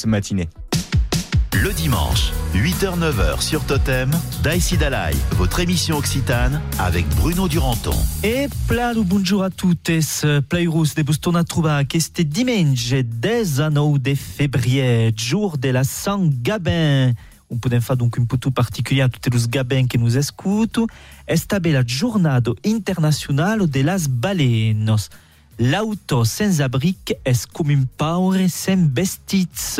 cette matinée. Le dimanche, 8h-9h sur Totem, Dalai, votre émission occitane avec Bruno Duranton. E plano bonjour a tuttes, plairus de buston a trobar este dimanche 10 a 9 de février, jour de la Saint Gabin. On podem faire donc un peu particulier a tutti os gabins que nos escutam. Esta bella giornata internazionale de las balenos. L'auto sans abric est comme un pauvre sans vestits.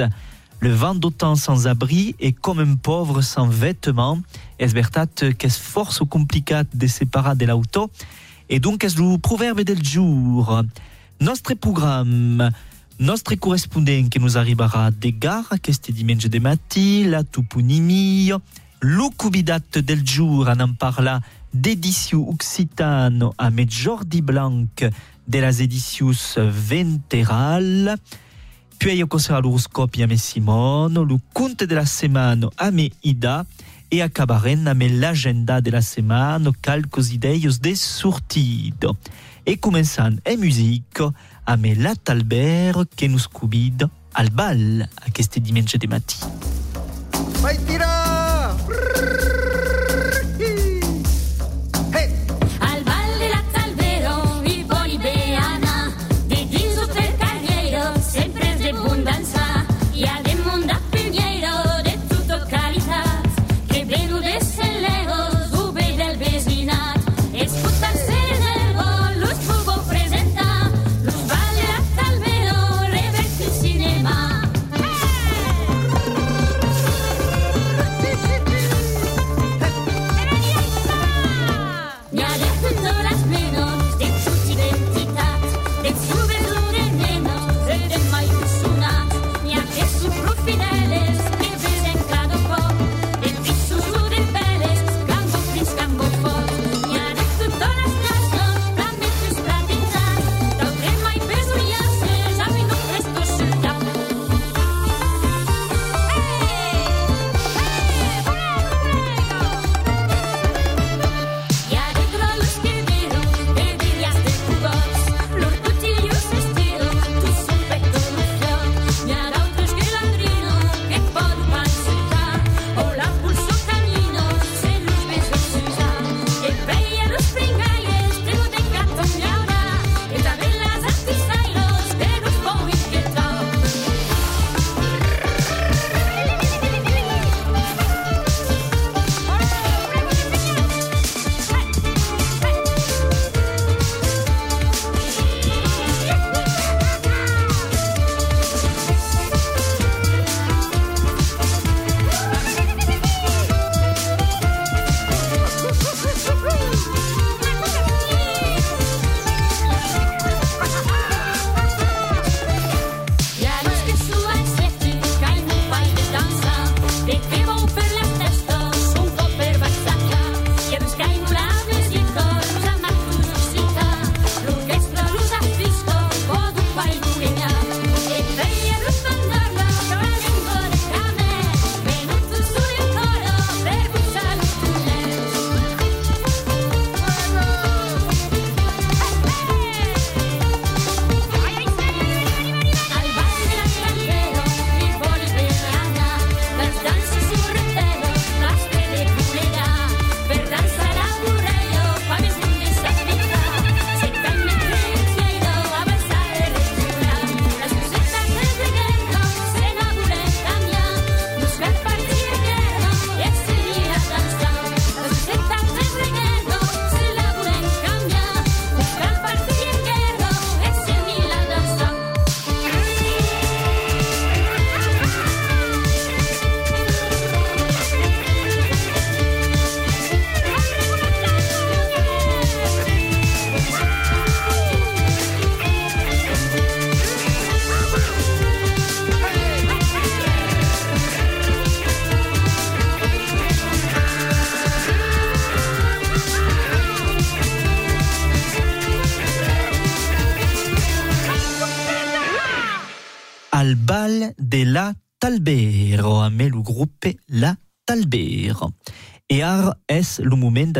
Le vent d'autant sans abri est comme un pauvre sans vêtements. Es veritat que es força complicat de separar de l'auto? Et donc es le proverbe del jour? Nostre programme, nostre correspondent que nous arribarà de gare aquest dimanche de matí, la toponimia, lo cubidat del jour en en parla d'édition occitano met Jordi Blanc de las edicions venteral. Puis io conserva l'horoscope a Simone, le conte de la setmana a Ida e acabarem a l'agenda de la setmana, calcos ideios de sortido. E començant en musique a la Talbert que nos convida al bal aquest dimanche de matí.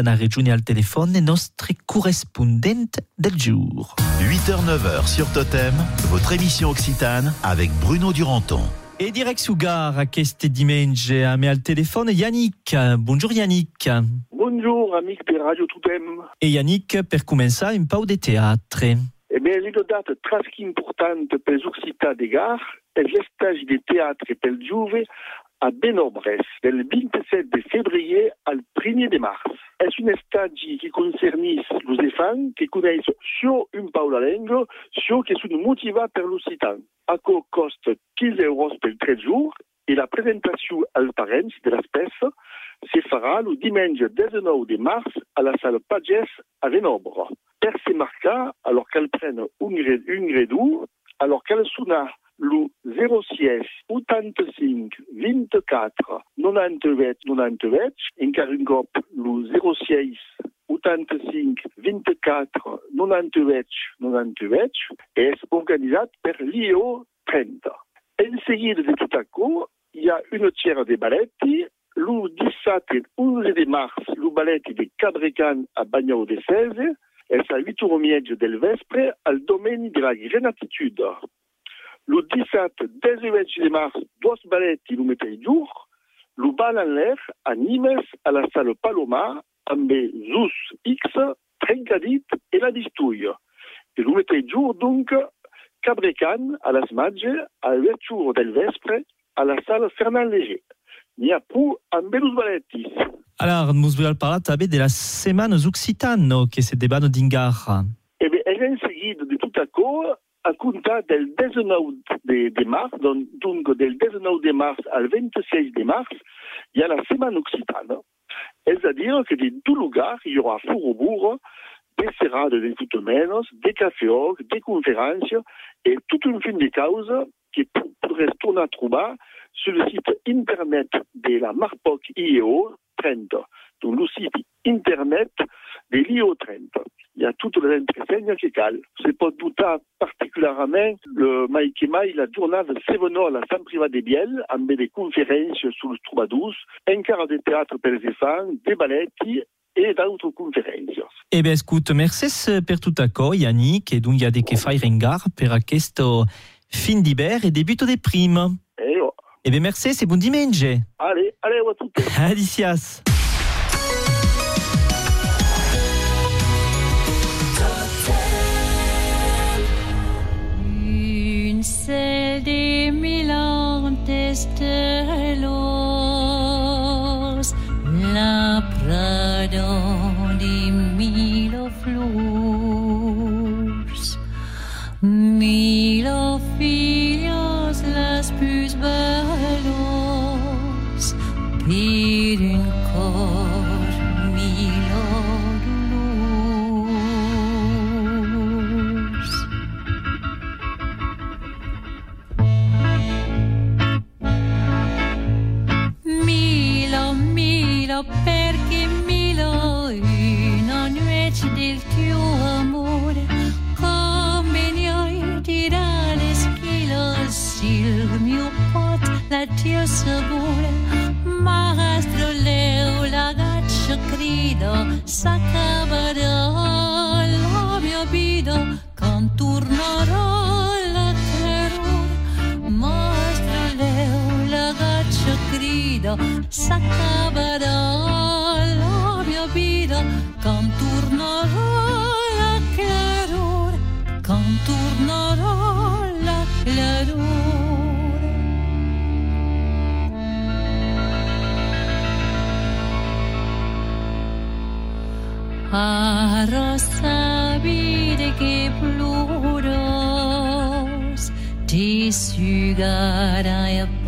Le d'anar rejoindre al telèfone nostre correspondent del jour. 8h-9h sur Totem, votre émission occitane avec Bruno Duranton. Et direct sugar a queste dimanche a me al téléphone Yannick. Bonjour Yannick. Bonjour, amici di Radio Totem. E Yannick, per començar, un pau de teatre. Eh bien, une date très importante per gli Occità de Gare è gli stagi di teatro per Giuve a Benobres, del 27 février al 1er de mars. És un stagi che concernís los enfants que coneix solo un pau la lengua, solo che sono motivats per l'Occitan. Aquò costa 15 euros per 3 jours et la presentació als parents de l'espèce se farà el diumenge 19 de mars a la salle Pagès a Venobre. Per se marcar, alors qu'elle prenne un, gre- un gredou, alors qu'elle sona le 06 85 24 98 98, encara un cop le 06 85 24 98 98, és organitzat per l'IO 30. En seguida de tot això, hi ha una tiera de balletti, el 17 et 11 de mars, el balletti de Cadrecan a Bagnau de 16, és a 8 h del vespre al domeni de la Grenatitude. Le 17 18 de mars, dos balletti el mateix jour, el bal en l'air a Nimes a la salle Palomar amb el Zus X, Trencadit i la Distuia. Et el mateix jour, donc, Cabrecan a las Matge a 8 jours del vespre a la salle Fernand Léger. N'hi ha pu amb els ballettis. Alors, nous voulons parler de las semanas occitano que se deban d'Ingar. Eh bien, elle est seguida de tout això a comptar del 19 de, de mars, donc, donc del 19 de mars al 26 de mars, il y a la Semaine Occitane. C'est-à-dire que de tout lugar, il y aura Fourobourg, des serrades de toutes menos, des cafés, des conférences et toute une fin de causes qui pourrait tourner à trouver sur le site internet de la Marpoc IEO 30. Le site internet de l'IEO 30. Il y a toutes les entreseignes qui calent. C'est pas douter particulièrement le Maïkema, la journée de Sévenor à la Saint Privat de Biel, avec des conférences sur le Troubadous, un quart de théâtre pour les enfants, des balletti et d'autres conférences. Eh bien, écoute, merci per tout això, Yannick, et donc il y a des fai rengar per questo fin d'hiver et début des primes. Et oh, Eh bien, merci, c'est bon dimanche. allez, allez, à toutes. Alicias. Estelos, la prado milo flors, Perché Milo, una noce del tuo amore, come hai dirà le schilos, il mio pot, la tua sapore, mastro leo, la gaccia grido, s'accabarà la mia vita, con olvido la vida com la claror com tornarà la claror Ara sabide que pluros te sugará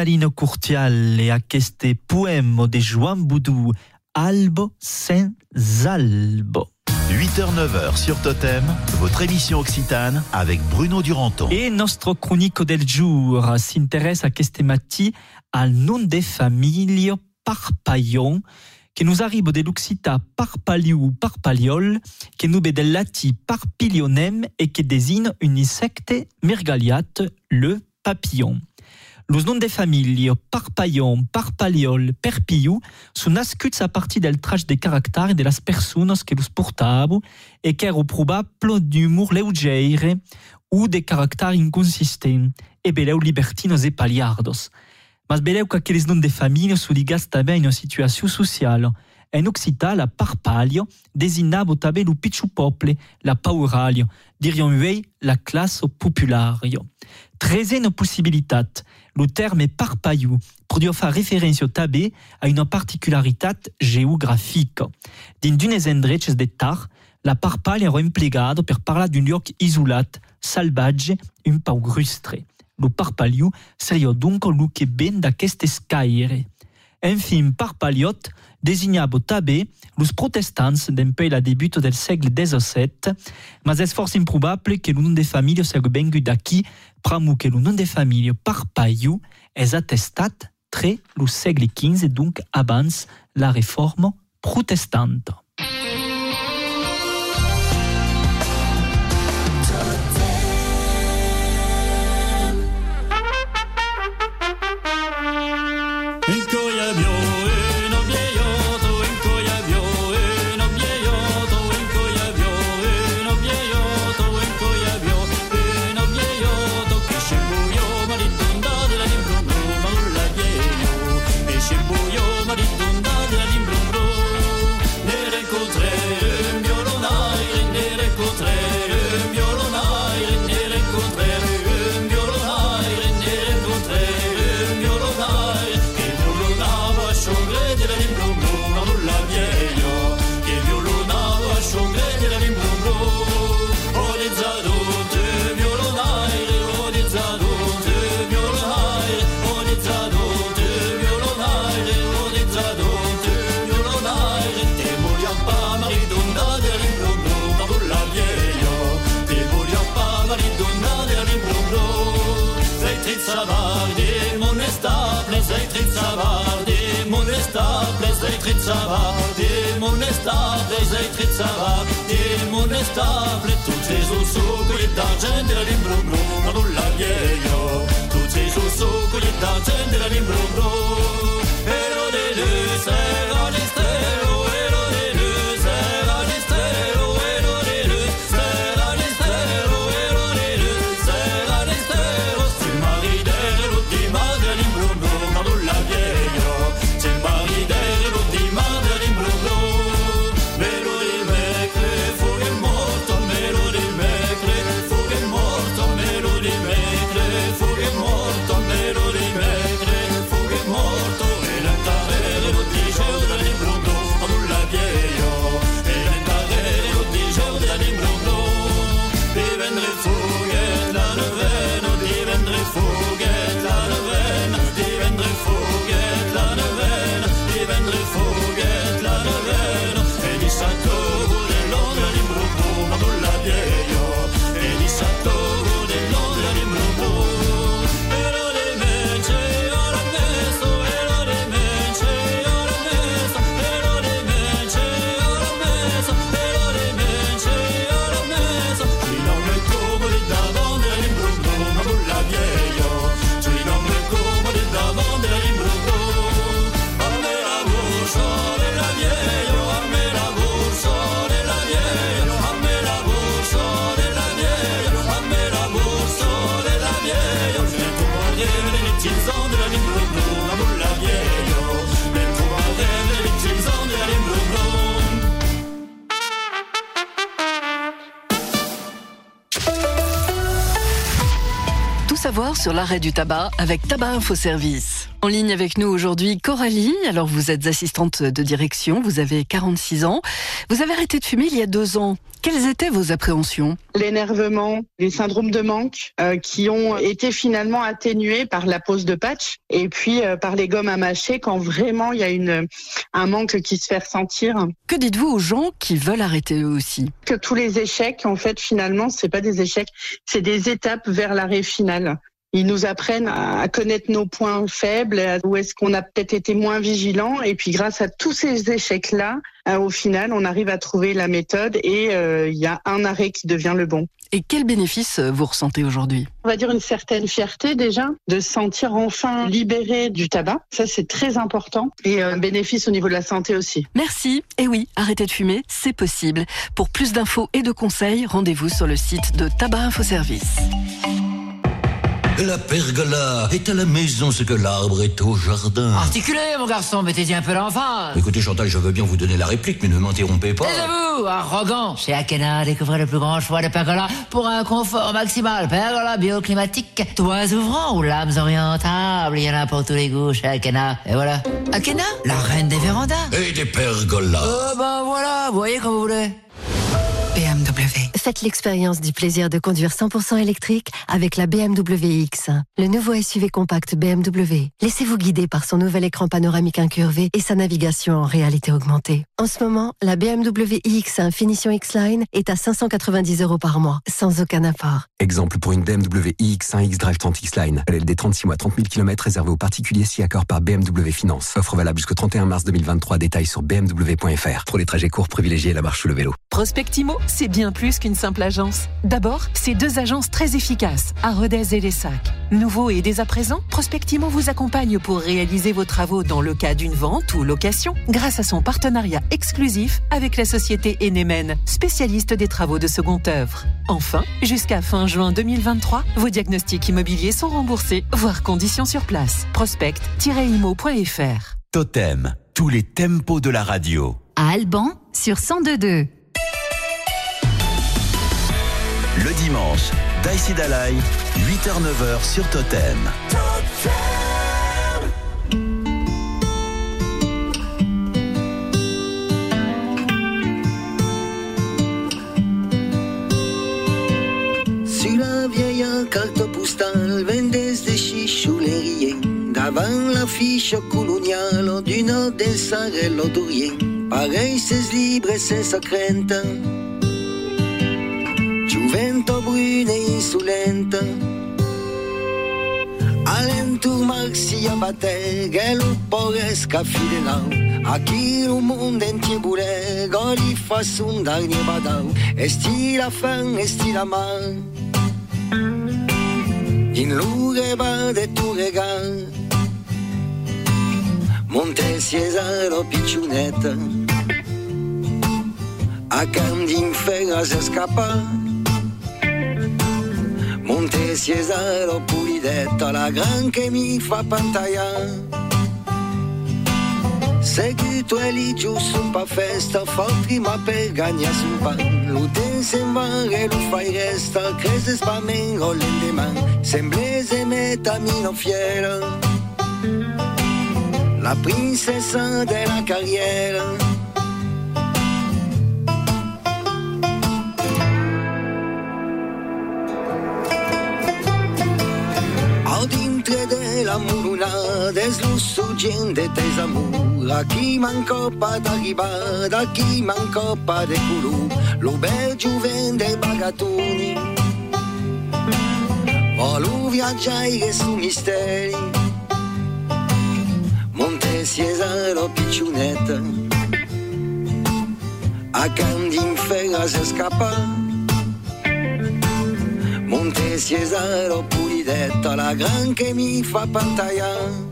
Rosaline Courtial et aquest poème de Joan Boudou, Albo sen Albo. 8h-9h sur Totem, votre émission occitane avec Bruno Duranton. Et nostro chronique del jour s'intéresse à cette mati al nom de famille Parpaillon, que nous arrive de l'Occita Parpaliu Parpaliol, que nous del lati Parpilionem et qui désigne une insecte mergaliate, le papillon. Los noms de famille Parpaillon, Parpaliol, Perpillu sont nascuts a partir del traç de caractères de las personas que los portabu e que ero probable d'humour leugeire ou de caractères inconsistents e beleu libertinos e paliardos. Mas beleu que aqueles noms de famille se ligas també a una situació social. En parpalio designava també lo pitjor poble, la pauralio, dirion uei la classe populario. Tresena possibilitat, le terme parpaillou podia faire référence també a una particularitat geogràfica. Dins d'unes endreches de tar, la parpalha era per parlar d'un lloc isolat, salvatge, un pau grustre. Le parpalliu seria donc lo que ben d'aquest escaire. Enfin, parpalliot designava també los protestants d'empei la debut del segle XVII, mas és força improbable que nom de família siga vengut d'aquí, pramu que nom de família parpalliu és attestat tre lo segle XV, donc abans la reforma protestante. Demonestable, toutes ces ossaux colliers d'argent de la ligne bleu bleu, Tout savoir sur l'arrêt du tabac avec Tabac Info Service. En ligne avec nous aujourd'hui, Coralie. Alors, vous êtes assistante de direction, vous avez 46 ans. Vous avez arrêté de fumer il y a deux ans. Quelles étaient vos appréhensions? L'énervement, les syndromes de manque euh, qui ont été finalement atténués par la pose de patch et puis euh, par les gommes à mâcher quand vraiment il y a une, un manque qui se fait ressentir. Que dites-vous aux gens qui veulent arrêter eux aussi? Que tous les échecs, en fait, finalement, c'est pas des échecs, c'est des étapes vers l'arrêt final. Ils nous apprennent à connaître nos points faibles, où est-ce qu'on a peut-être été moins vigilant. Et puis grâce à tous ces échecs-là, euh, au final, on arrive à trouver la méthode et euh, il y a un arrêt qui devient le bon. Et quels bénéfices vous ressentez aujourd'hui? On va dire une certaine fierté déjà, de se sentir enfin libéré du tabac. Ça, c'est très important. Et un bénéfice au niveau de la santé aussi. Merci. Et oui, arrêter de fumer, c'est possible. Pour plus d'infos et de conseils, rendez-vous sur le site de Tabac Info Service. La pergola est à la maison ce que l'arbre est au jardin. Articulez, mon garçon, mettez-y un peu l'enfant. Écoutez, Chantal, je veux bien vous donner la réplique, mais ne m'interrompez pas. Taisez-vous, arrogant. Chez Akena, découvrez le plus grand choix de pergola pour un confort maximal. Pergola bioclimatique, toits ouvrants ou lames orientables. Il y en a pour tous les goûts chez Akena. Et voilà. Akena, la reine des vérandas. Et des pergolas. Euh, ben voilà, vous voyez comme vous voulez. Faites l'expérience du plaisir de conduire 100% électrique avec la BMW X1, le nouveau SUV compact BMW. Laissez-vous guider par son nouvel écran panoramique incurvé et sa navigation en réalité augmentée. En ce moment, la BMW iX1 Finition X-Line est à 590 euros par mois, sans aucun apport. Exemple pour une BMW iX1 X-Drive 30 X-Line. LLD 36 mois, 30 000 km réservé aux particuliers si accord par BMW Finance. Offre valable jusqu'au 31 mars 2023. Détails sur bmw.fr. Pour les trajets courts, privilégiez la marche ou le vélo. Prospectimo, c'est bien plus qu'une simple agence. D'abord, c'est deux agences très efficaces, à Rodez et Les Sacs. Nouveau et dès à présent, Prospectimo vous accompagne pour réaliser vos travaux dans le cas d'une vente ou location, grâce à son partenariat exclusif avec la société Enemen, spécialiste des travaux de seconde œuvre. Enfin, jusqu'à fin juin 2023, vos diagnostics immobiliers sont remboursés, voire conditions sur place. Prospect-imo.fr Totem, tous les tempos de la radio. À Alban, sur 102.2. Le dimanche, Daïsi Dalai, 8h-9h sur Totem. Sur la vieille carte postale, vendes de chichoulerie, davant l'affiche coloniale d'une des sarelles d'Orient. Pareil, c'est libre et c'est sacrente. Giuvento brune e insolente. Alentur marsia batte, che lo poresca fidenau. A chi il mondo entier boule, goli fa sondar nie badau. Esti la fin, esti la mar. In lure va de tu regal. Monte Cesaro picciunetta. A Candin Ferra se scappa. Monte Cesaro pulidetta, la gran che mi fa pantalla. Seguito e lì giù su pa festa, fa prima per gagna su pan. L'uten se va e lo fai resta, crese spamengo l'endeman. Semblese metamino fiera, la princessa della carriera. Muruna deslusso gente tesamur A chi manco pa d'arribar, a chi manco pa de curu Lo bel giuvende bagatoni Volu viaggiare su misteri Monte Cesaro picciunetta A Candin Ferra se scappa Monte Cesaro pulidetta, la gran che mi fa pantalla.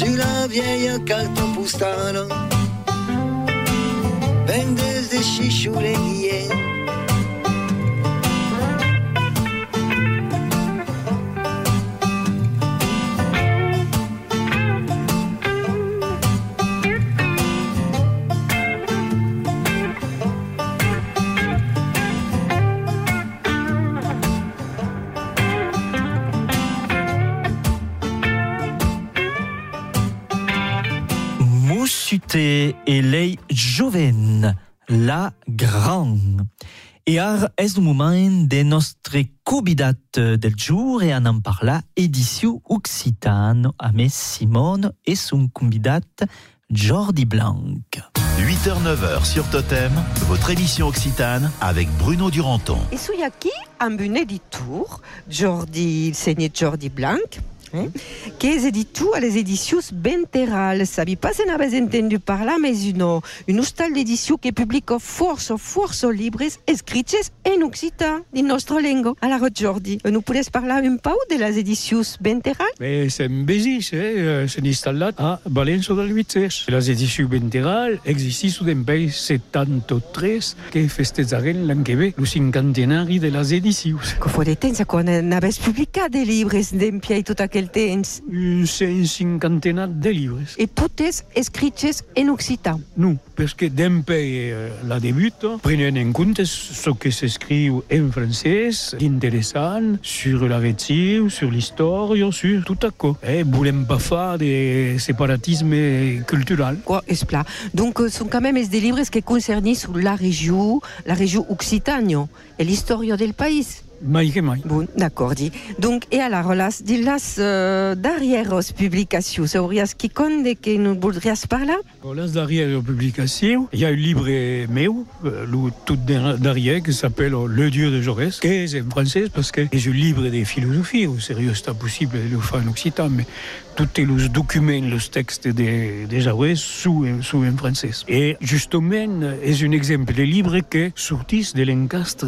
Sulla vieille carte postale, vendes de chichoulerie. tutte e lei joven, la gran. E ar es le moment de nostre convidat del jour e an en parla edició Occitano a mes Simone et son convidat Jordi Blanc. 8h-9h sur Totem, votre émission Occitane avec Bruno Duranton. E aquí amb un editor, Jordi, il segné Jordi Blanc, que és editor a les edicions Benteral. Sabi pas se n'avez entendu parlar, mais une, une hostal d'edició que publica força, força llibres escrits en occità, din nostra llengua. Alors, Jordi, nous pourrais parlar un peu de les edicions Benteral? Mais c'est un bésis, eh? c'est instal·lat a Valença del Vitzers. Les edicions Benteral existissin en pays 73 que festejaren l'any que ve, el cinquantenari de les edicions. Que de temps quan n'haves publicat de llibres d'empia i tot aquell temps. Un cinquantenat de llibres. I totes escrits en occità. Non, perquè d'empei eh, la debuta prenen en compte ce que s'escriu en francès, interessant, sur la retsiu, sur l'història, sur tot això. Eh, volem pas fa de separatisme cultural. Quoi, és clar. Donc, euh, sont quand même des livres qui concernent la région, la région occitane et l'histoire del país. Mai que mai. Bon, d'accord, dit. Donc, et alors, las, di las uh, darrieres publicacions, hauries qui compte que nous voldries parlar? Les darrieres publicacions, il y a un livre meu, euh, le tout derrière, qui s'appelle Le Dieu de Jaurès, qui est en français parce que c'est un livre de philosophie. Au sérieux, c'est possible de le faire en occitan, mais tous les documents, les textes de, de Jaurès sont, sont en français. Et justement, c'est un exemple de livre qui sortit de l'encastre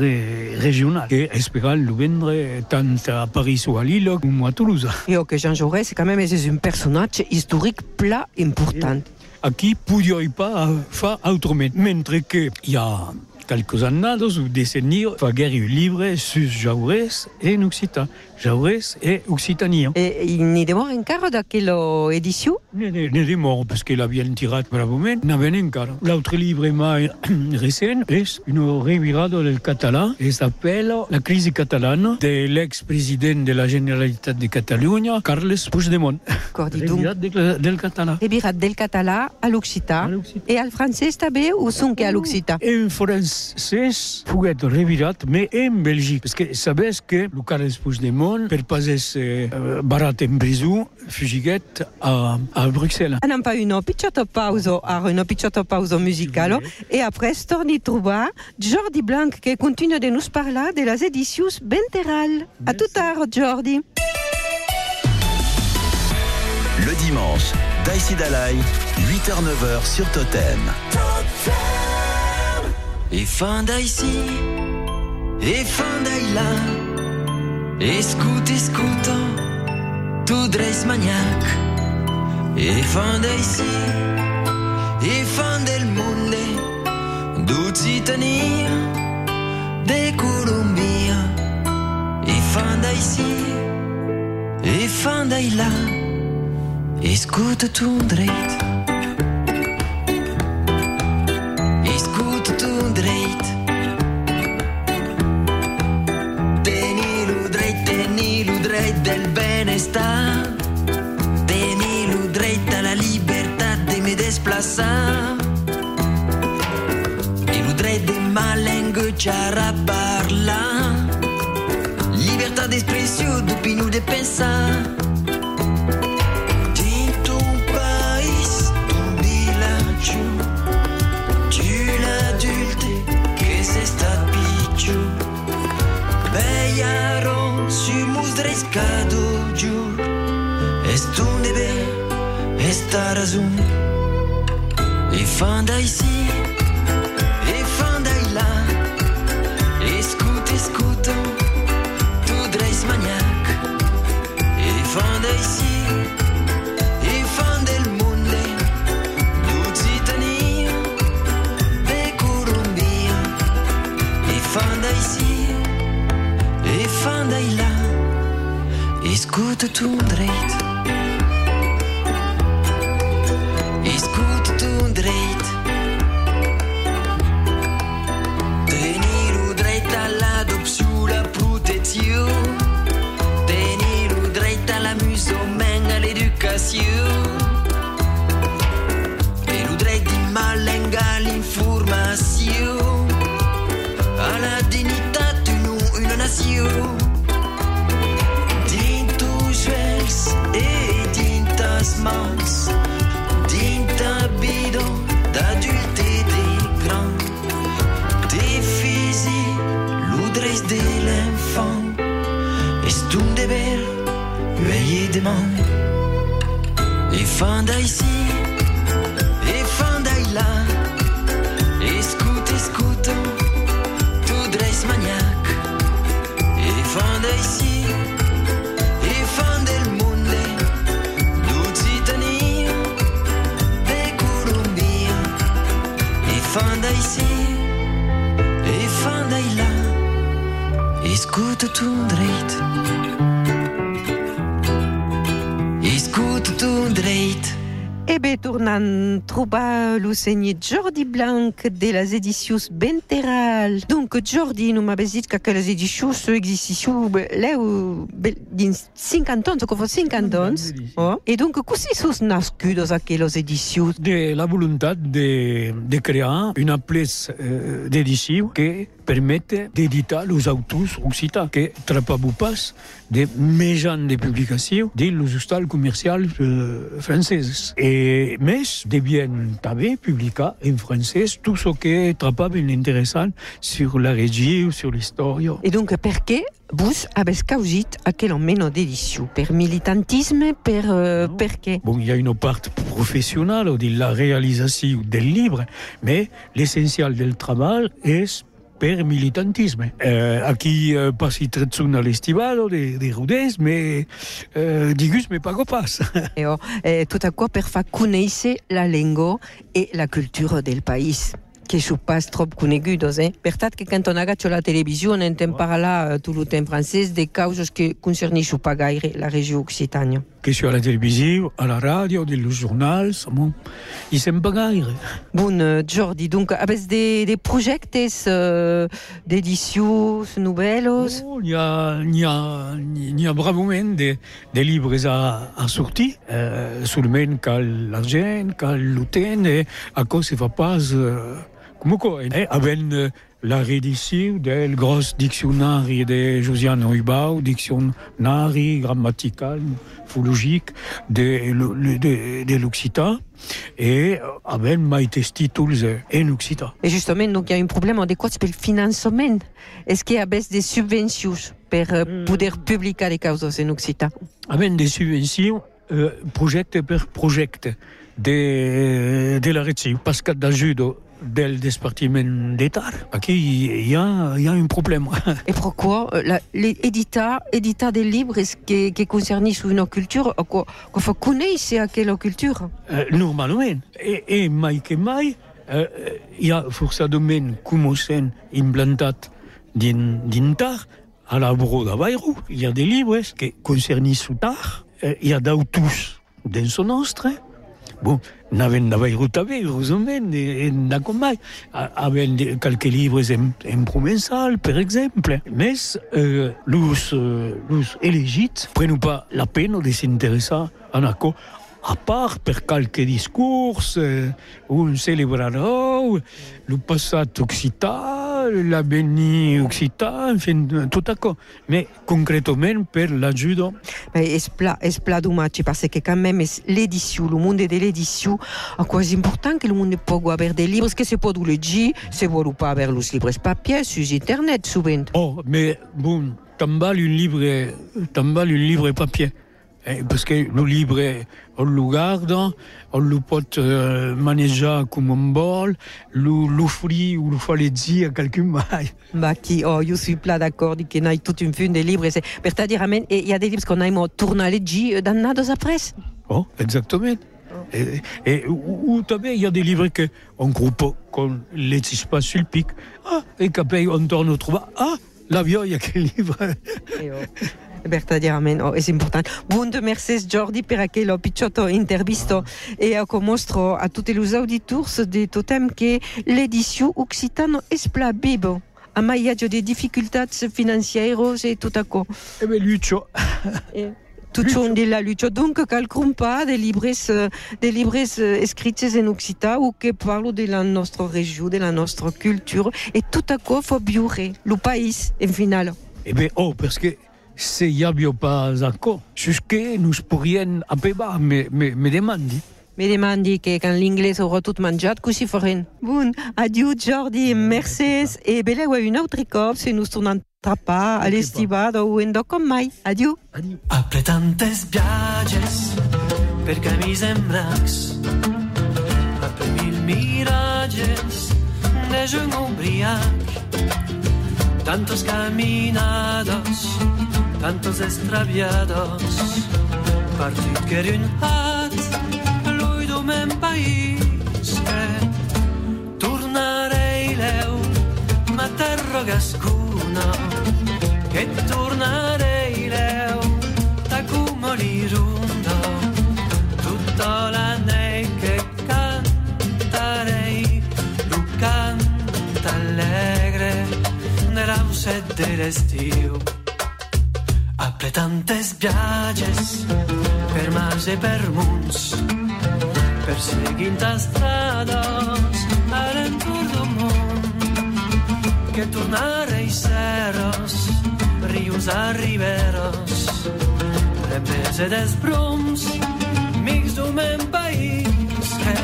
régional, qui espère le vendre tant à Paris ou à Lille ou à Toulouse. Et que Jean Jaurès, quand même, c'est un personnage historique plat important. Aquí podia pas faire autrement. Mentre que il y a quelques années ou décennies, fa guerre un livre sur Jaurès et en occitan. Jaurès et Occitanie. Et il n'y demeure encore d'aquelle édition Ne, ne, ne demeure, parce qu'il a bien tiré bravement. N'en encore. L'autre livre mai récent est une revirada del català et s'appelle La crise catalane de l'ex-président de la Généralité de Catalunya, Carles Puigdemont. Revirat de, del català. Revirat del català a l'occità. Et al francès també ou sont que à l'occità En francès, pouvait être revirat, mais en Belgique. Parce que savez que le Carles Puigdemont per pas ser eh, barat en brisou, fugiguet a, a Bruxelles. Anem pa una pitjota pausa, ara una pitjota pausa musical, et après torni trobar Jordi Blanc que continue de nous parlar de les edicions Benteral. A tout tard, Jordi. Le dimanche, Daïsi Dalai, 8h-9h sur Totem. E fin d'ici, e fin d'Aïla, escuta, escuta, tu dreis maniac, e fin d'ici, e fin del monde, d'Occitania, de Colombia, e fin d'ici, e fin d'Aïla, escuta tu dreit. Teni-lo dret del benestar. Teni-lo dret a la llibertat de me desplaçar. E lo dret de ma lenguatjar a parlar. Libertà d'espressió, d'opinió, de pensar. Esta razón. E fan d'ici, e fan d'allà. Escuta, escuta, tu dreis maniac. E fan d'ici, e fan del monde. L'Occitania, de Colombia. E fan d'ici, e fan d'allà. Escuta tu dreit. you. Eludrei din malenga l'informació. A la dignitat nu una nació. Din tus vells i din tas mans, din ta bidó d'adult i de gran. Te fisi l'udreix de l'enfant, és d'un deber, veillez demain de man E fan d'ici, e fan là. Escoute, escoute, tout dresse maniac E fan d'ici, e fan del monde. L'Occitanie, de Colombia E fan d'ici, e fan là Escoute tout dreit Escoute tout dreit E bé tornant trobar l'ocenye Jordi Blanc de les edicions Benteral. Donc, Jordi, nous m'avez dit que aquelles editions existission leu dins 50 ans, fa 50 ans. Oh. Et donc, così sos nascudos aquelles editions? de la voluntat de, de crear una place eh, d'edició que permette d'editar els autors occitans que trapabou pas de mejan de publicació de los hostals comercials eh, franceses. Et més devien també publicar en francès tot ce que trapaven interessant sur la regió, sur l'història. Et donc, per què vos avez causit aquel meno d'edició? Per militantisme? Per, uh, per què? Bon, il y a une part professionnelle de la réalisation del livre, mais l'essentiel del treball és per militantisme. Eh, aquí eh, passi tretzun a l'estivado de, de Rodés, mais eh, digus me pago pas. Eh, aquò per fa conèixer la llengua e la cultura del que sou pas trop conegudos, eh? Per tant, que quand on agacha la televisió, on entén parlar uh, tot el temps francès de causes que concerneixo pas gaire la regió occitània. Que sur la televisió, a la ràdio, dels jornals, bon, i se'n pa gaire. Bon, uh, Jordi, donc, avez des, des projectes uh, d'edicions novel·los? Oh, N'hi ha, n'hi ha, n'hi ha bravament de, de llibres a, a sortir, eh, solament cal l'argent, cal l'uten, e això se fa pas eh, com co. Eh, havent la reedició del gros diccionari de Josiane Neubau, diccionari grammatical, fologic de, l- de, de l'occitan, et havent maites títols eh, en occitan. Et justement, donc, il y a un problème adéquat pel finançament. Est-ce qu'il y a des subvencions per uh, poder publicar les causes en occitan? Havent des subvencions eh, projecte per projecte de, de la regió, parce que d'ajuda del Departament d'État, aquí hi ha, hi ha un problème. Et pourquoi euh, l'édita édita des livres que, que concernent une culture euh, quoi faut connaître à quelle culture? Eh, normalment. E, e mai que mai eh, hi ha forçadament comencen implantat din, din tar a la Bro de Bairro. Hi ha de llibres que concernís su tar. Eh, hi ha d'autors dins el nostre. Bon, n'havent de Bairro també, heureusament, de com mai. Havent de, quelques llibres en, en provençal, per exemple. Mais eh, los, eh, prenen pas la pena de s'interessar en això a part per qualque discurs, eh, un celebrarà el passat occità, l'avenir occità, enfin, tot això. Mais concretament per l'ajuda Mais est plat est plat dommage parce que quand même l'édition le monde de l'édition à quoi c'est important que le monde puisse avoir des livres que c'est pas du legi c'est voulu pas avoir les livres papier sur internet souvent Oh, mais bon, val un livre, val un livre papier. Eh, parce que le livre, on le garde, on le peut euh, manejar com on vol, l'offrir ou le a quelqu'un. Bah, qui, oh, je suis plat d'accord, qu'il y a toute une fin de livres. Et il y a des livres qu'on a aimé tourner à legi dans nada après. Oh, exactement. Et, et ou, també hi ha des livres que on groupe qu'on llegeix pas sur le pic. Ah, et qu'après on torne a trobar, ah, l'avió, il y a quel livre? Per te dire, amen, oh, è important. Buon de merces, Jordi, per aquel picciotto intervisto e a mostro a tutti gli auditors di Totem che l'edizione occitano è plat bibo. A maiaggio di difficoltà finanziarie e tutto a Eh ben, Lucio. Tout ciò di la luce. Donc, qualcun pas des livres, euh, des livres euh, écrits en occitan ou qui parlent de la notre région, de la notre culture. Et tout à coup, faut biurer le pays, en final. Eh bien, oh, parce que se hi havia pas encore, jusque nous pourrien a pebar me, me, me demandi. Me demandi que quand l'inglès aura tot menjat, que s'hi farem. Bon, adieu Jordi, Mercès, e beleu a un altre cop se nos tornem trapar a l'estivada o en com mai. Adieu. Apre tantes viatges per camins en blancs, apre mil miratges de junt umbriac, tantos caminados, tantos extraviados, partit que un hat, men país que tornarei leu, ma terra gascuna, che tornarei leu, da come l'irunda, tutta la nei che cantarei, lu canta allegre, nella set dell'estiu. Apre tantes viatges per mars e per munts, perseguint estrados a l'entorn del món, que tornarei serros, rius a riberos, rembes e desbroms, mics d'un men país que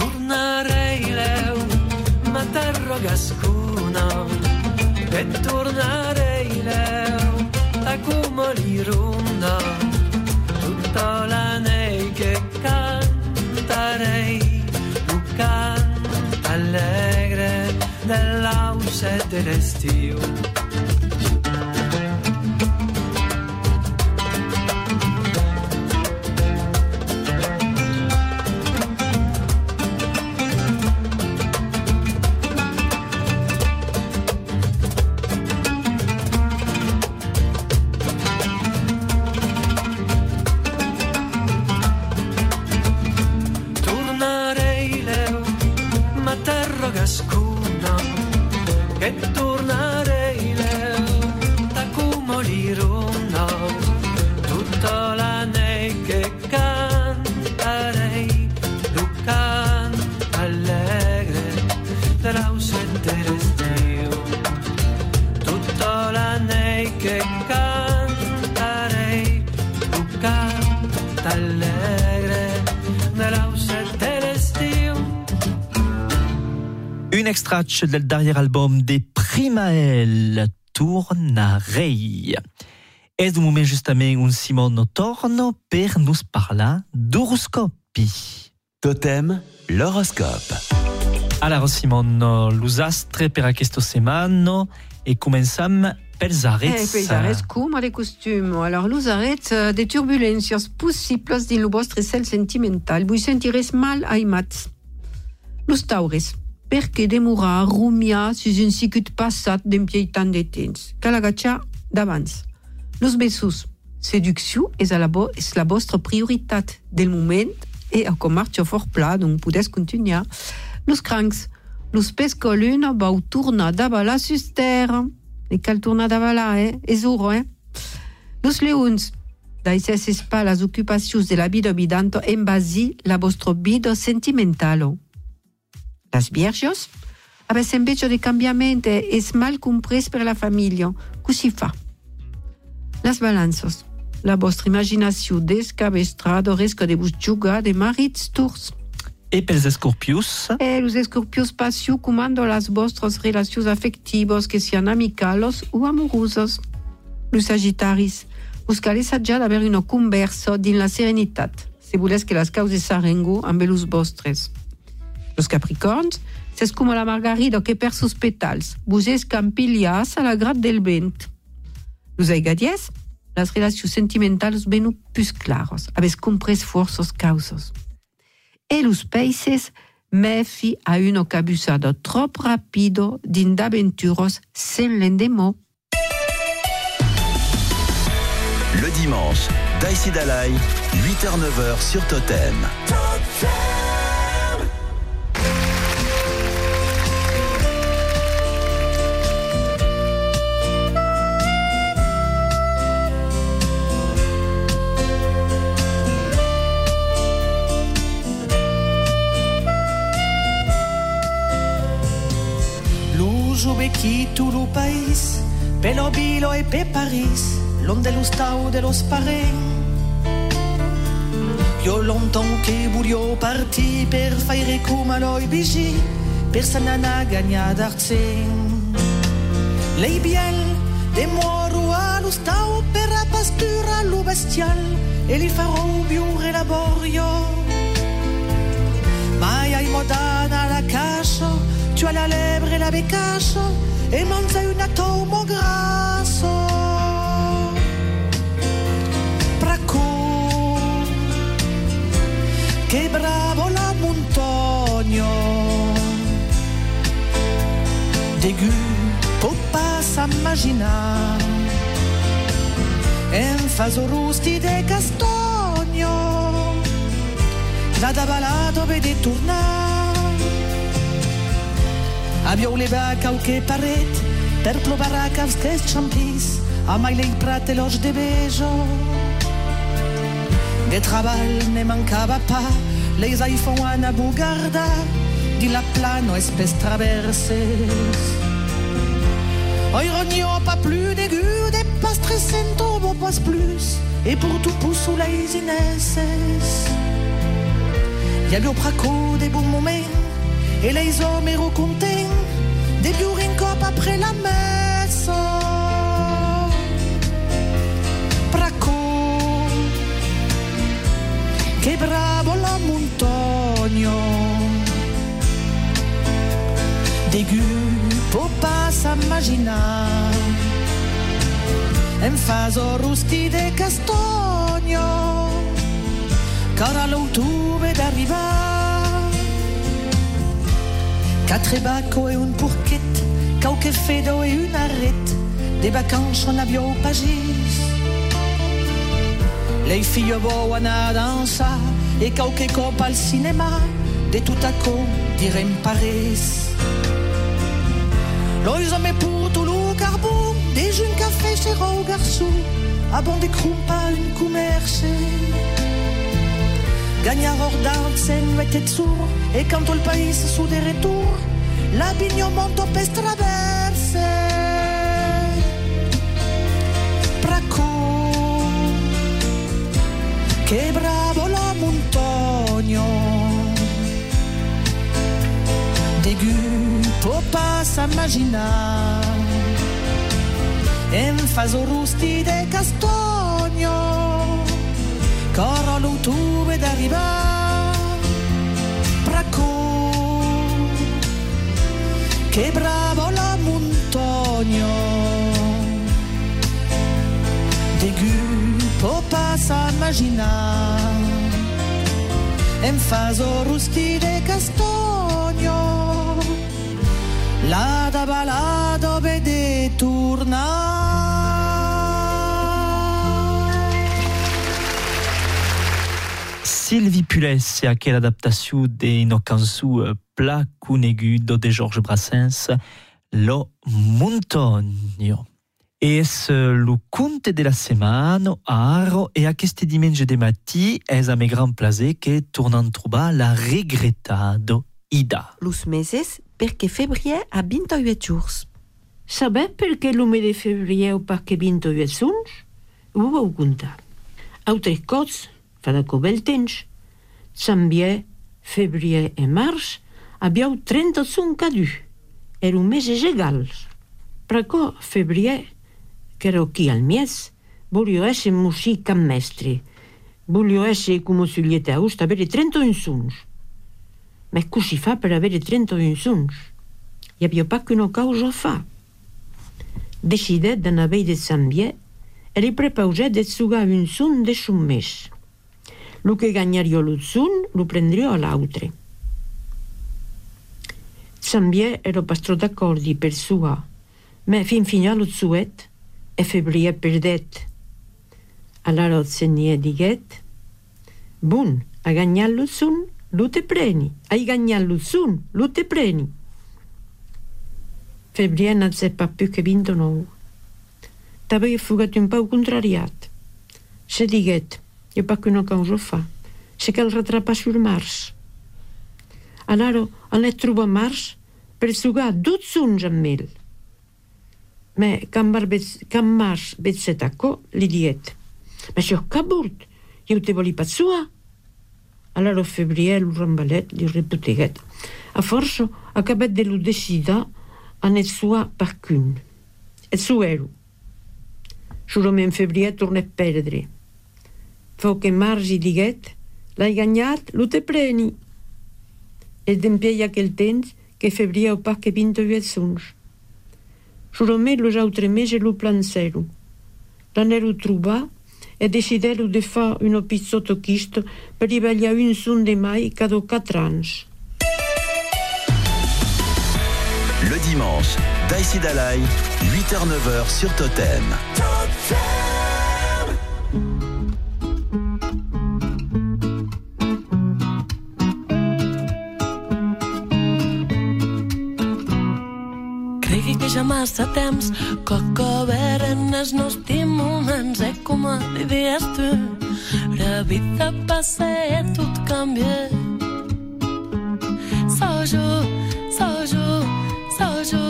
tornarei leu, ma terra gascuna, e tornarei leu, a come l'irunda, tutta dell'aus e dell'estiu. Nei che cantarei, lu canta allegre, dell'ause dell'estiu. Un extratge del darrer album de Primael, Tornarei. És un moment justament un Simon Torno per nos parlar d'horoscopi. Totem, l'horoscope. Alors Simon, los astres per aquesta setmana e començam pels Eh, arrets. pels arrets, com de costum. Alors, los arrets eh, de turbulències possibles dins el vostre sentimental. Vull sentire's mal aimats. Los taures, perquè demorar a rumiar sus un sicut passat d'empiei tant de temps. D'abans. Los besos, seducció és, a la, és la vostra prioritat del moment e a com marxa fort pla, donc podeu continuar. Los crancs, los pescolun vau tornar d'avalar sus terra. Cal tornar d'avalar, eh? És uro, eh? Los leons, daixes pas las ocupacions de la vida bidanto embasi la vostra vida sentimentalo. Las vierges, avesse invece de cambiamento és mal compres per la família. Così fa. Las balanços, la vostra imaginació descabestrada risca de vos jugar de marits tours. e pels escorpius? Eh, los escorpius passiu comando las vostres relacions afectivos que sian amicalos ou amorosos. Los sagitaris, vos cal ja d'haver una conversa din la serenitat, se voulez que las causes s'arrengo amb los vostres. Los capricorns, c'est comme la margarida que per sus pétals, vos escampilias a la grat del vent. Los aigadies, las relacions sentimentales ben plus claros, avez compres forces causes. E los peixes, mefi a una cabusada trop rapido din d'aventuros sen l'endemò. Le dimanche, Daïsi Dalai, 8h-9h sur Totem. L'uso vecchito lo país Pelo Bilo e pe Paris, l'onde lo stau de los parents. Io longtemps che voglio parti per fare come l'oi bigi, per sanana gagna d'arzen. Lei biel, de muoro allo stau per la pastura lo bestial, e li farò cascio, tu hai la lebre e la becascio, e mangia un atomo grasso. Praco, che bravo la montagna. Degu, può pas s'immaginar. En faso rusti de castagno, la da balato vede tornar. Abbiamo le bacca o che paret, per plovare a che champis, a mai lei prate los de bejo. De travail ne mancava pas, les iPhone a bugarda, di la plano espèce traverses. Oi rogno pas plus d'aigu, des pas stressento, bon pas plus, et pour tout pousse sous les inesses. Y a praco des bons moments, les hommes héros contents, des burin cop après la messe? Praco, che bravo la montagna. Degu, può pas s'immaginar. En faso rusti de castagno, cara l'outube d'arribar. Quatre bacco e un purquet, qualche fedo e un arrête, des vacances on avion pagis. Les filles voient a dansa e qualche copa al cinema, de tout à coup direm Paris. Lois hommes pour tout le carbone, des jeunes café chez Rau Garçon, à bon des crumpa une commerce. Gagnar hors d'Artsen, était sourd, et quand tout le pays sous des retours, la bignon monte au pes traverse. Praco, che bravo la montagna. Degu, può pas s'immaginar. En faso rusti de castagno, coro l'outube d'arribar. Che bravo la montagna. Degu, può pas s'immaginar. En faso rusti de castagno, la da balado vede tornar. Sylvie Pulès, à quelle adaptation de nos cançons euh, pla conegudo de Georges Brassens, Lo Montagno. Es le conte de la setmana, aro, e aquest diumenge de matí és a me gran plaser que tornant trobar la regretado Ida? Los meses perché febbraio ha 28 jours. Sabè perché l'ume de febbraio perché 28 suns? Ho vau contar. Autres cots, fa de cobel temps. Sambiè, febbraio e març, abiau 30 sun cadu. Ero meses egals. Pracò febbraio, che ero qui al mies, voglio essere musica mestre. Voglio essere come sugliete austa, avere 31 suns. Ma così fa per avere 31 suns? E abbia pas che una causa fa. Decide d'anar a de Sambiè e li prepausè de sugar un sun de son mes. Lo que ganyaria lo sun, lo prendria a l'altre. Sambiè era pastro d'accordi per suar, ma fin fina lo suet e febbraio perdet. Allora el senyor diguet, Bun, a guanyar lo sun, lo te preni. Hai guanyat lo sun, lo te preni. Febbraio non c'è pas più che 29. T'aveva fugat un peu contrariat. Se diguet, e pas que non quand je fa. Se qu'elle rattrapa sur mars. Alors on est trouva mars per suga dut sunja mil me quand barbe quand mars betseta co li diet mais je cabourt je te voli pas sua alors febriel rambalet li reputeget a forso acabet de lu decida an et sua parcun et suero. Jurament febrier tornet perdre. Fau que Mars i diguet, l'hai guanyat, lo te preni. E d'empiei aquel temps que febbrier o pas que vinto uet suns. Juro-me los autres mesi lo plancero. L'anero trobar e decidero de fa un pizzotto quisto per i vegliar un sun de mai cada quatre ans. Le dimanche, Daïsi Dalai, 8h-9h sur Totem. Cregui ja massa temps. Que coberen els nostres moments e com diries tu. La vida passa e tot canvia. Sou jo, sou jo, sou jo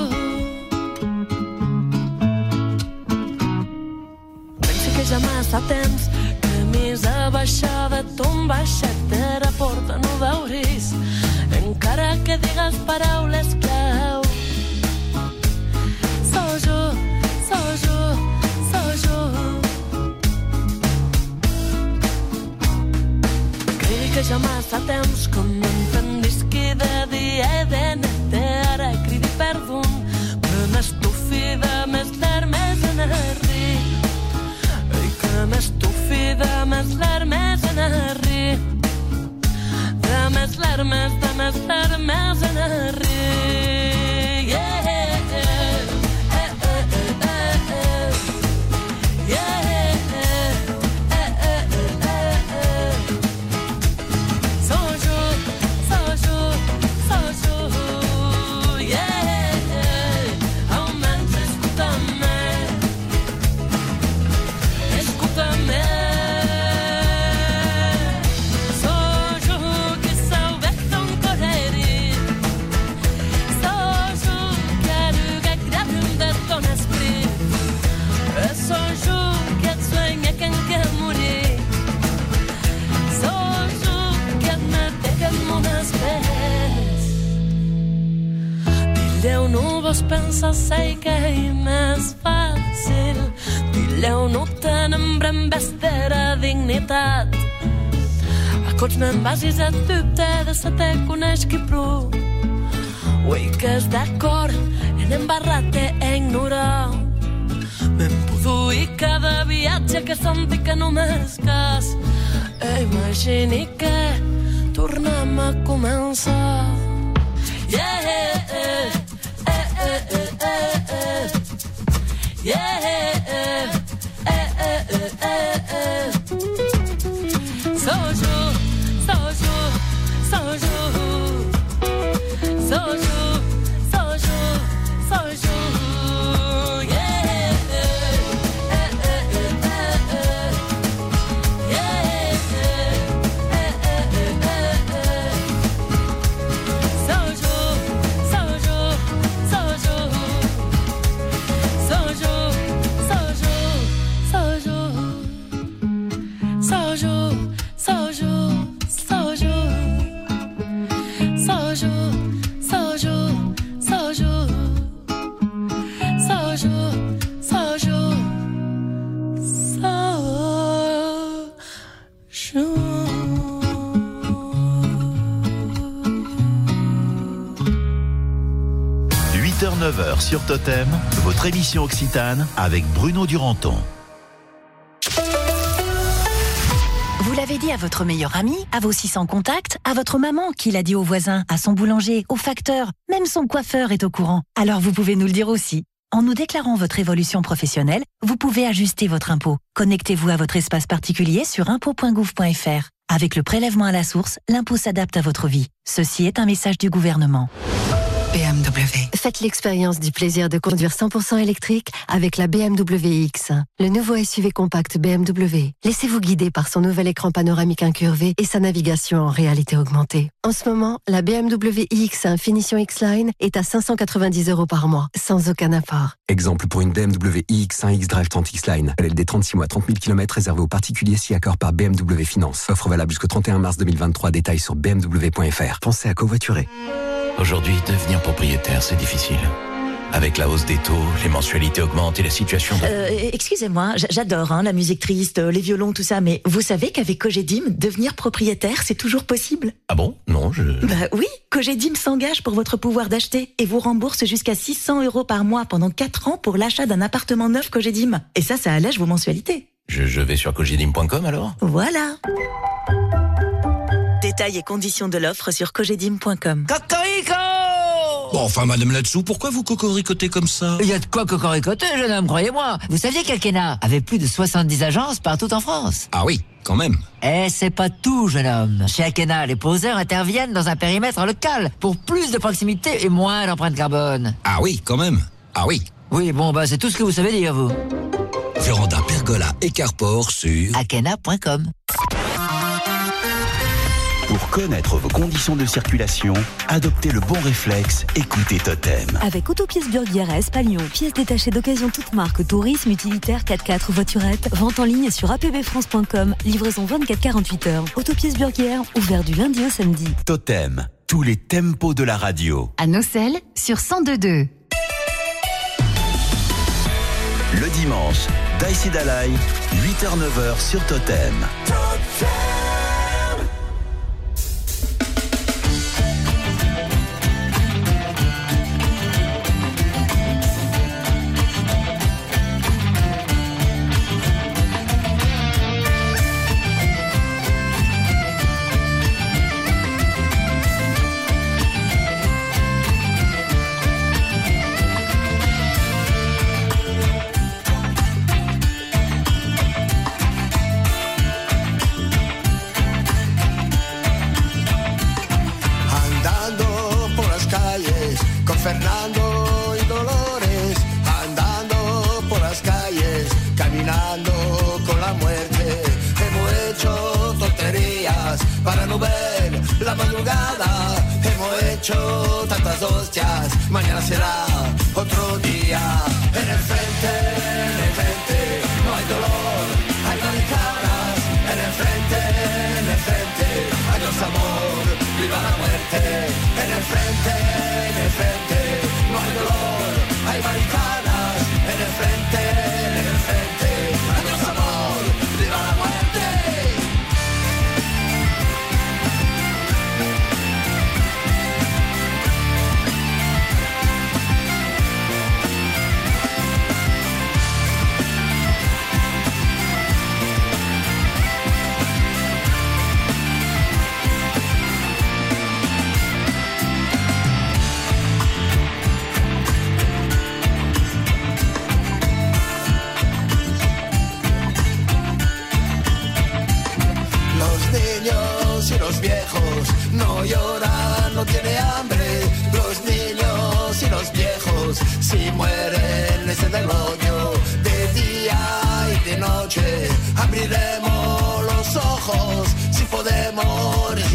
penso que ja massa temps camisa baixada tomba xetera porta no veuris. Encara que digues paraules clau Yeah, sur Totem, votre émission Occitane avec Bruno Duranton. Vous l'avez dit à votre meilleur ami, à vos 600 contacts, à votre maman qui l'a dit au voisin, à son boulanger, au facteur, même son coiffeur est au courant. Alors vous pouvez nous le dire aussi. En nous déclarant votre évolution professionnelle, vous pouvez ajuster votre impôt. Connectez-vous à votre espace particulier sur impôt.gouv.fr. Avec le prélèvement à la source, l'impôt s'adapte à votre vie. Ceci est un message du gouvernement. BMW. Faites l'expérience du plaisir de conduire 100% électrique avec la BMW X, le nouveau SUV compact BMW. Laissez-vous guider par son nouvel écran panoramique incurvé et sa navigation en réalité augmentée. En ce moment, la BMW X Finition X-Line est à 590 euros par mois, sans aucun apport. Exemple pour une BMW iX1 X-Drive 30 X-Line. LLD 36 mois, 30 000 km réservé aux particuliers si accord par BMW Finance. Offre valable jusqu'au 31 mars 2023. Détails sur bmw.fr. Pensez à covoiturer. Aujourd'hui, devenir propriétaire, c'est difficile. Avec la hausse des taux, les mensualités augmentent et la situation... de- Euh, Excusez-moi, j'adore hein, la musique triste, euh, les violons, tout ça, mais vous savez qu'avec Cogedim, devenir propriétaire, c'est toujours possible? Ah bon? Non, je... Bah oui, Cogedim s'engage pour votre pouvoir d'acheter et vous rembourse jusqu'à 600 euros par mois pendant 4 ans pour l'achat d'un appartement neuf Cogedim. Et ça, ça allège vos mensualités. Je, je vais sur cogedim.com alors? Voilà. Détails et conditions de l'offre sur cogedim.com. Cocorico Bon, enfin, madame là-dessous, pourquoi vous cocoricotez comme ça? Il y a de quoi cocoricoter, jeune homme, croyez-moi. Vous saviez qu'Alkena avait plus de 70 agences partout en France? Ah oui, quand même. Eh, c'est pas tout, jeune homme. Chez Akena, les poseurs interviennent dans un périmètre local pour plus de proximité et moins d'empreinte carbone. Ah oui, quand même. Ah oui. Oui, bon, bah, c'est tout ce que vous savez dire, vous. Véranda Pergola et Carport sur Akena.com. Pour connaître vos conditions de circulation, adoptez le bon réflexe, écoutez Totem. Avec Autopièces Burguière à Espalion, pièces détachées d'occasion toute marque, tourisme, utilitaire, 4x4, voiturette, vente en ligne sur apbfrance.com, livraison 24-48 heures. Autopièces Burguière, ouvert du lundi au samedi. Totem, tous les tempos de la radio. À Nocel sur 1022. Le dimanche, Daïsi Dalai, 8h-9h sur Totem. Andando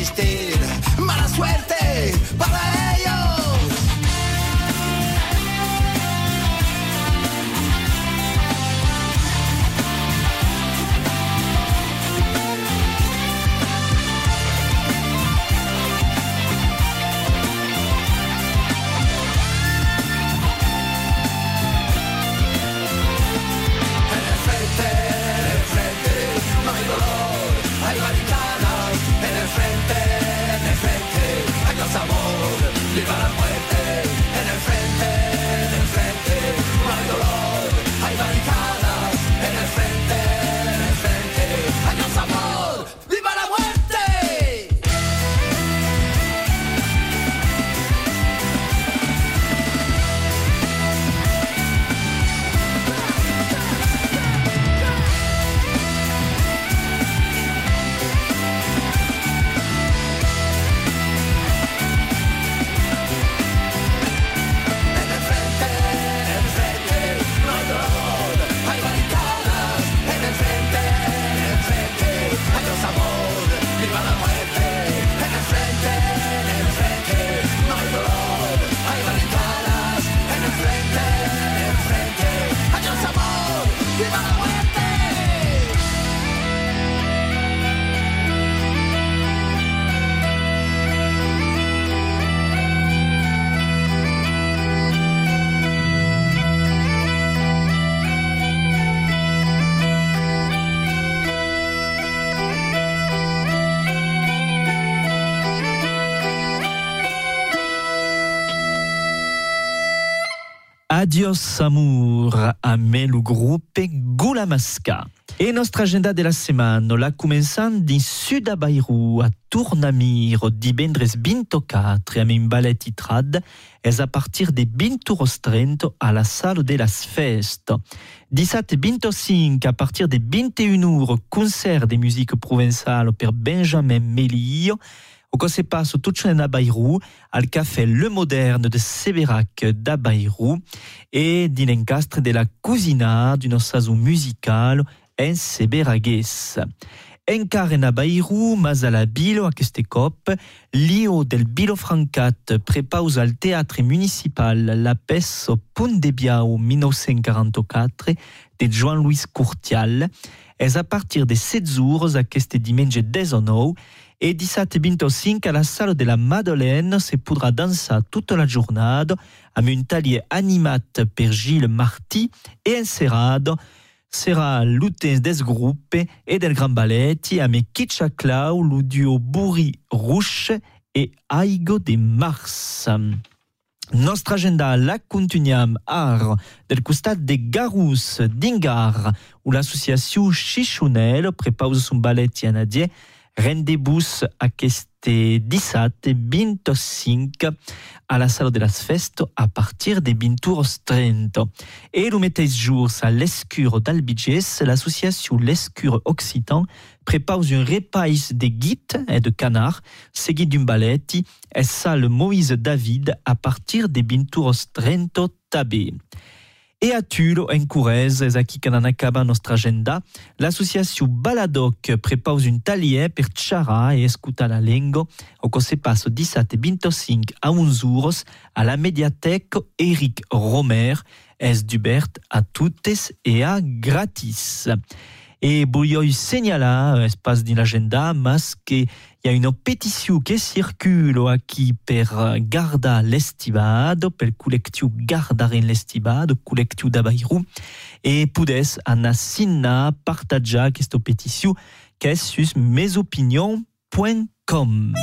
existir. Adios Amour a me lo gruppe Gulamasca. E nostra agenda della setmana la començant din sud a Bairou a Tournamir divendres 24 amb un ballet trad és a partir de 20 a la sala de las fest. 17 25 a partir de 21 ore concert de musique provençale per Benjamin Melillo o que se passe tout a Bairou, al café Le Moderne de Severac da Bairou et din encastre de la cousina d'une saison musicale en Seberagues. Encara na Bairou, mas a la Bilo aquest cop, l'IO del Bilo Francat prepausa al teatre municipal la pes au Punt de Biau 1944 de Joan Luis Curtial, és a partir de 7 jours aquest diumenge 19 et 17 25 à la salle de la Madeleine se podrà dansar toute la jornada amb un taller animat per Gilles Martí et encerrado sera l'utens des groupes et del Grand Ballet amb Kitcha Clau, le duo Bourri Rouche et Aigo de Mars. Nostra agenda la continuam ar del costat de Garous d'Ingar, où l'association Chichonel prepausa son ballet canadien Rendez-vous aquest 17 25 a la sala de las festes a partir de 20h30. Et le mateix jour à l'Escure d'Albigès, l'association L'Escure Occitan prépare un repas de guides et de canards, seguit d'un ballet et salle Moïse David à partir de 20h30 tabé. Et à Tulle, en Corrèze, n'en acaba nostra agenda, l'association Baladoc prepare un talier per xerrar i escutar la llengua, o que se passa 17 25 a 11 euros a la Mediathèque Eric Romer, és d'Hubert a totes e a gratis. Et voglio signalar, espace din l'agenda, mas que hi ha una petició que circula aquí per Garda l'Estivado, pel col·lectiu Gardaren l'Estivado, col·lectiu de Bairou, e podes anar signar, partajar aquesta petició que és sus mesopinion.com.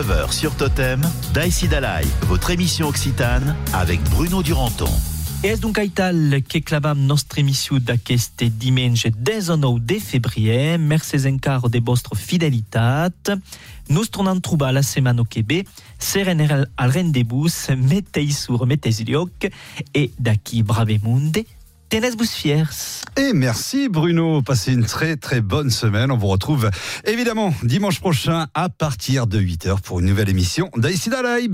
8h-9h sur Totem, Daïsi Dalai, votre émission occitane avec Bruno Duranton. E és donc aital que clavam nostra emissió d'aquest diumenge 19 de febrer. Mercès encara de vostra fidelitat. Nos tornem a trobar la setmana que ve. Seren al rendezvous, metei sur lloc. Et d'aquí bravemunde, tenez-vos fiers. Et merci Bruno, passez une très très bonne semaine. On vous retrouve évidemment dimanche prochain à partir de 8h pour une nouvelle émission d'Aïsida Live.